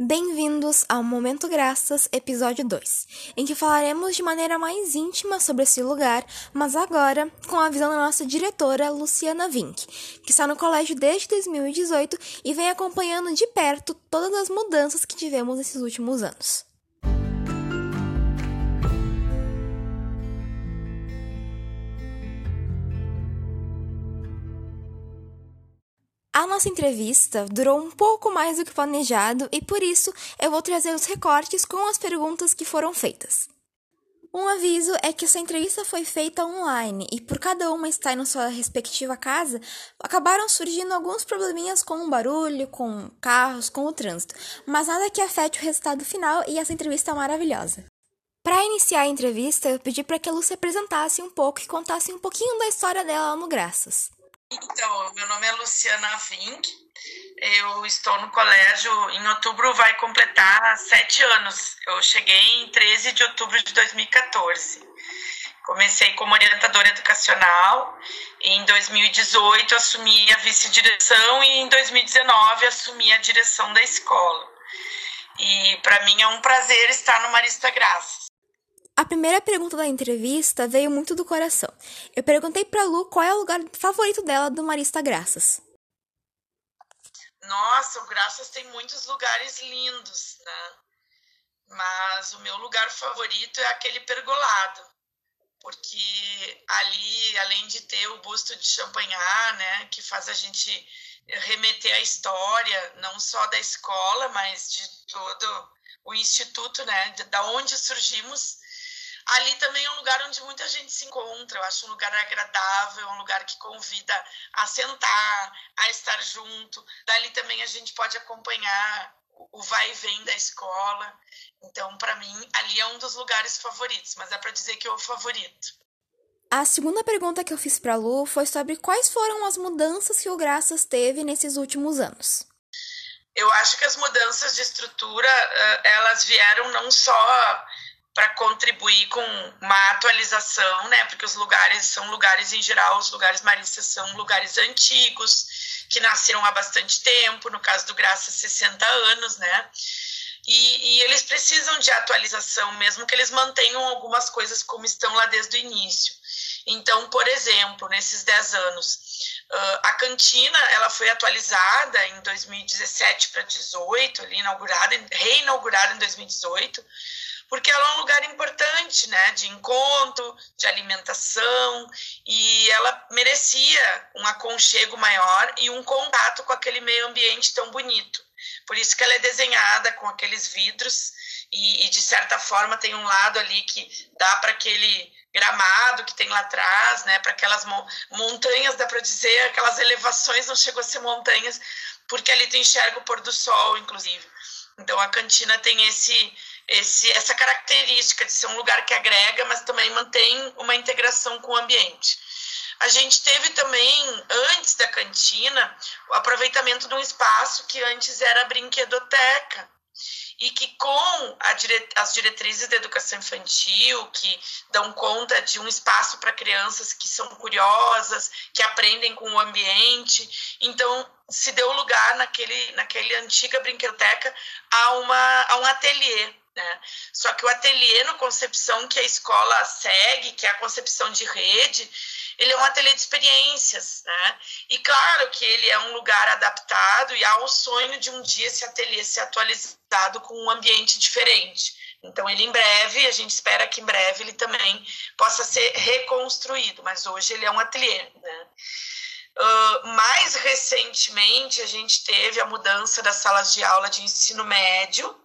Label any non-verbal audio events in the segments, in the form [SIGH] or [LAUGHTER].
Bem-vindos ao Momento Graças, episódio 2, em que falaremos de maneira mais íntima sobre esse lugar, mas agora com a visão da nossa diretora Luciana Vink, que está no colégio desde 2018 e vem acompanhando de perto todas as mudanças que tivemos nesses últimos anos. A nossa entrevista durou um pouco mais do que planejado e por isso eu vou trazer os recortes com as perguntas que foram feitas. Um aviso é que essa entrevista foi feita online e por cada uma estar em sua respectiva casa, acabaram surgindo alguns probleminhas com o barulho, com carros, com o trânsito, mas nada que afete o resultado final e essa entrevista é maravilhosa. Para iniciar a entrevista, eu pedi para que a Lu se apresentasse um pouco e contasse um pouquinho da história dela no Graças. Então, meu nome é Luciana Vink, eu estou no colégio, em outubro vai completar sete anos. Eu cheguei em 13 de outubro de 2014. Comecei como orientadora educacional, em 2018 assumi a vice-direção e em 2019 assumi a direção da escola. E para mim é um prazer estar no Marista Graças. A primeira pergunta da entrevista veio muito do coração. Eu perguntei para Lu qual é o lugar favorito dela do Marista Graças. Nossa, o Graças tem muitos lugares lindos, né? Mas o meu lugar favorito é aquele pergolado, porque ali, além de ter o busto de Champagnat, né, que faz a gente remeter à história, não só da escola, mas de todo o instituto, né, da onde surgimos, ali também é um lugar onde muita gente se encontra. Eu acho um lugar agradável, um lugar que convida a sentar, a estar junto. Dali também a gente pode acompanhar o vai e vem da escola. Então, para mim, ali é um dos lugares favoritos, mas dá para dizer que é o favorito. A segunda pergunta que eu fiz para Lu foi sobre quais foram as mudanças que o Graças teve nesses últimos anos. Eu acho que as mudanças de estrutura, eh, elas vieram não só para contribuir com uma atualização, né? Porque os lugares são lugares em geral, os lugares maristas são lugares antigos que nasceram há bastante tempo, no caso do Graça 60 anos, né? E, e, eles precisam de atualização, mesmo que eles mantenham algumas coisas como estão lá desde o início. Então, por exemplo, nesses 10 anos, a cantina ela foi atualizada em 2017 para 2018, ali inaugurada, reinaugurada em 2018 porque ela é um lugar importante, né, de encontro, de alimentação, e ela merecia um aconchego maior e um contato com aquele meio ambiente tão bonito. Por isso que ela é desenhada com aqueles vidros e, e de certa forma tem um lado ali que dá para aquele gramado que tem lá atrás, né, para aquelas montanhas, dá para dizer, aquelas elevações não chegou a ser montanhas, porque ali tu enxerga o pôr do sol, inclusive. Então a cantina tem esse esse, essa característica de ser um lugar que agrega, mas também mantém uma integração com o ambiente. A gente teve também, antes da cantina, o aproveitamento de um espaço que antes era brinquedoteca. E que com dire... as diretrizes da educação infantil, que dão conta de um espaço para crianças que são curiosas, que aprendem com o ambiente, então se deu lugar naquele, naquele antiga brinquedoteca a, uma, a um ateliê né? Só que o ateliê no concepção que a escola segue, que é a concepção de rede, ele é um ateliê de experiências, né? E claro que ele é um lugar adaptado e há o sonho de um dia esse ateliê ser atualizado com um ambiente diferente. Então, ele em breve, a gente espera que em breve ele também possa ser reconstruído, mas hoje ele é um ateliê, né? Uh, mais recentemente, a gente teve a mudança das salas de aula de ensino médio,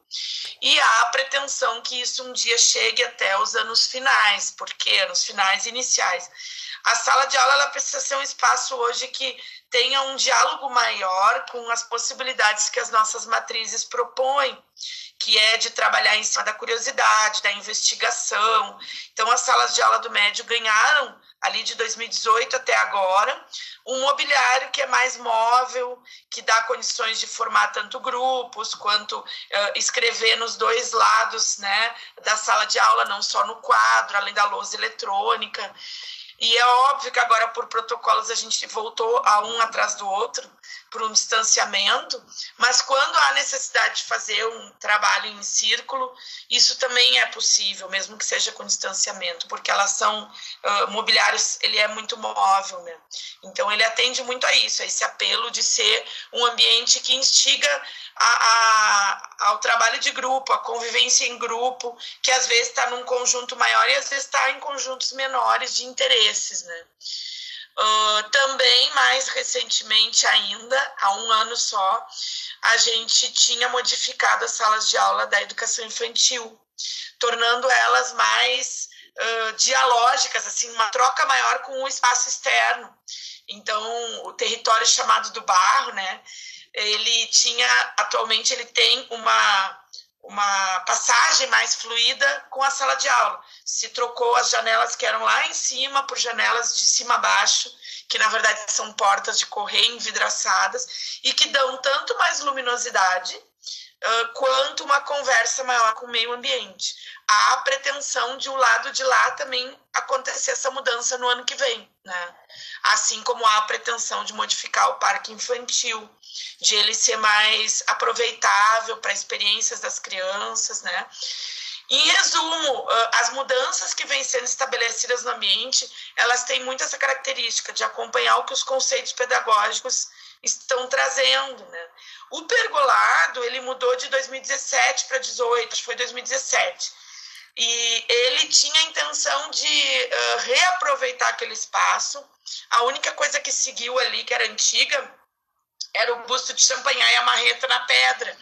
e há a pretensão que isso um dia chegue até os anos finais, porque anos finais iniciais. A sala de aula ela precisa ser um espaço hoje que tenha um diálogo maior com as possibilidades que as nossas matrizes propõem, que é de trabalhar em cima da curiosidade, da investigação. Então, as salas de aula do médio ganharam ali de 2018 até agora, um mobiliário que é mais móvel, que dá condições de formar tanto grupos quanto uh, escrever nos dois lados né, da sala de aula, não só no quadro, além da lousa eletrônica. E é óbvio que agora, por protocolos, a gente voltou a um atrás do outro, por um distanciamento, mas quando há necessidade de fazer um trabalho em círculo, isso também é possível, mesmo que seja com distanciamento, porque elas são uh, mobiliários, ele é muito móvel, né? Então ele atende muito a isso, a esse apelo de ser um ambiente que instiga a, a, ao trabalho de grupo, a convivência em grupo, que às vezes está num conjunto maior e às vezes está em conjuntos menores de interesses, né? Uh, também, mais recentemente ainda, há um ano só, a gente tinha modificado as salas de aula da educação infantil, tornando elas mais uh, dialógicas, assim, uma troca maior com o espaço externo. Então, o território chamado do barro, né, ele tinha, atualmente ele tem uma uma passagem mais fluida com a sala de aula. Se trocou as janelas que eram lá em cima por janelas de cima a baixo, que na verdade são portas de correio envidraçadas e que dão tanto mais luminosidade uh, quanto uma conversa maior com o meio ambiente. Há a pretensão de o um lado de lá também acontecer essa mudança no ano que vem, né? Assim como há a pretensão de modificar o parque infantil de ele ser mais aproveitável para experiências das crianças, né? Em resumo, as mudanças que vêm sendo estabelecidas no ambiente, elas têm muito essa característica de acompanhar o que os conceitos pedagógicos estão trazendo, né? O pergolado, ele mudou de 2017 para 2018, acho que foi 2017. E ele tinha a intenção de uh, reaproveitar aquele espaço. A única coisa que seguiu ali, que era antiga, era o busto de champanhar e a marreta na pedra.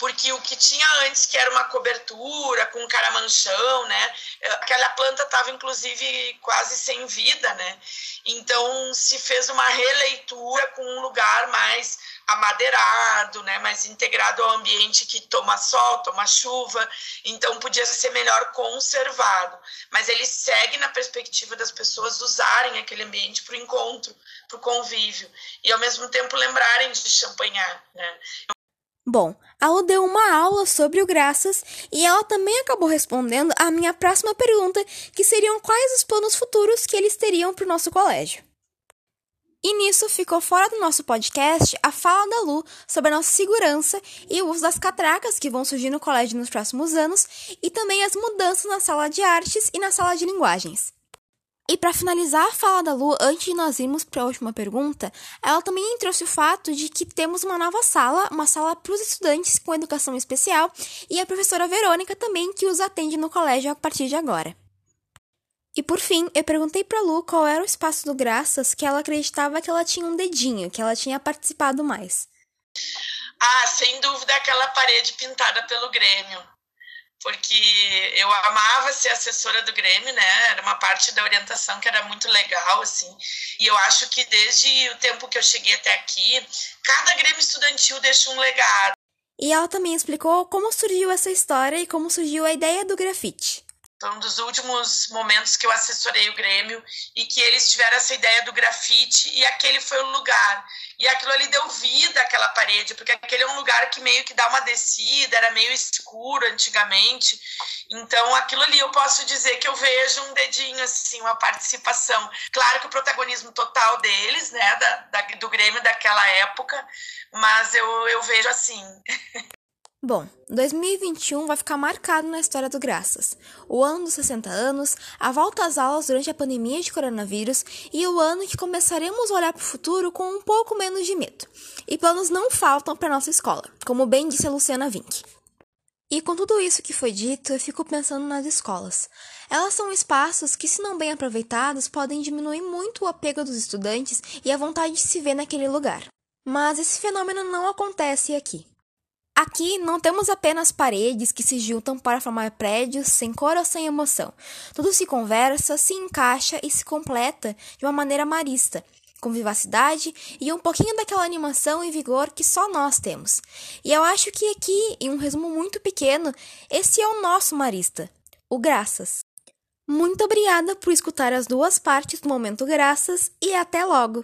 Porque o que tinha antes, que era uma cobertura com caramanchão, né? Aquela planta estava, inclusive, quase sem vida, né? Então, se fez uma releitura com um lugar mais amadeirado, né, mais integrado ao ambiente que toma sol, toma chuva, então podia ser melhor conservado. Mas ele segue na perspectiva das pessoas usarem aquele ambiente para o encontro, para o convívio, e ao mesmo tempo lembrarem de champanhar. Né. Bom, a Lu deu uma aula sobre o Graças e ela também acabou respondendo a minha próxima pergunta, que seriam quais os planos futuros que eles teriam para o nosso colégio. E nisso ficou fora do nosso podcast a fala da Lu sobre a nossa segurança e o uso das catracas que vão surgir no colégio nos próximos anos e também as mudanças na sala de artes e na sala de linguagens. E para finalizar a fala da Lu, antes de nós irmos para a última pergunta, ela também trouxe o fato de que temos uma nova sala, uma sala para os estudantes com educação especial, e a professora Verônica também que os atende no colégio a partir de agora. E por fim, eu perguntei para Lu qual era o espaço do Graças que ela acreditava que ela tinha um dedinho, que ela tinha participado mais. Ah, sem dúvida aquela parede pintada pelo Grêmio. Porque eu amava ser assessora do Grêmio, né? Era uma parte da orientação que era muito legal, assim. E eu acho que desde o tempo que eu cheguei até aqui, cada Grêmio estudantil deixa um legado. E ela também explicou como surgiu essa história e como surgiu a ideia do grafite. Foi um dos últimos momentos que eu assessorei o Grêmio e que eles tiveram essa ideia do grafite e aquele foi o lugar. E aquilo ali deu vida àquela parede, porque aquele é um lugar que meio que dá uma descida, era meio escuro antigamente. Então, aquilo ali eu posso dizer que eu vejo um dedinho, assim, uma participação. Claro que o protagonismo total deles, né, da, da do Grêmio daquela época, mas eu, eu vejo assim. [LAUGHS] Bom, 2021 vai ficar marcado na história do Graças. O ano dos 60 anos, a volta às aulas durante a pandemia de coronavírus e o ano que começaremos a olhar para o futuro com um pouco menos de medo. E planos não faltam para nossa escola, como bem disse a Luciana Vink. E com tudo isso que foi dito, eu fico pensando nas escolas. Elas são espaços que, se não bem aproveitados, podem diminuir muito o apego dos estudantes e a vontade de se ver naquele lugar. Mas esse fenômeno não acontece aqui. Aqui não temos apenas paredes que se juntam para formar prédios sem cor ou sem emoção. Tudo se conversa, se encaixa e se completa de uma maneira marista, com vivacidade e um pouquinho daquela animação e vigor que só nós temos. E eu acho que aqui, em um resumo muito pequeno, esse é o nosso marista, o Graças. Muito obrigada por escutar as duas partes do Momento Graças e até logo!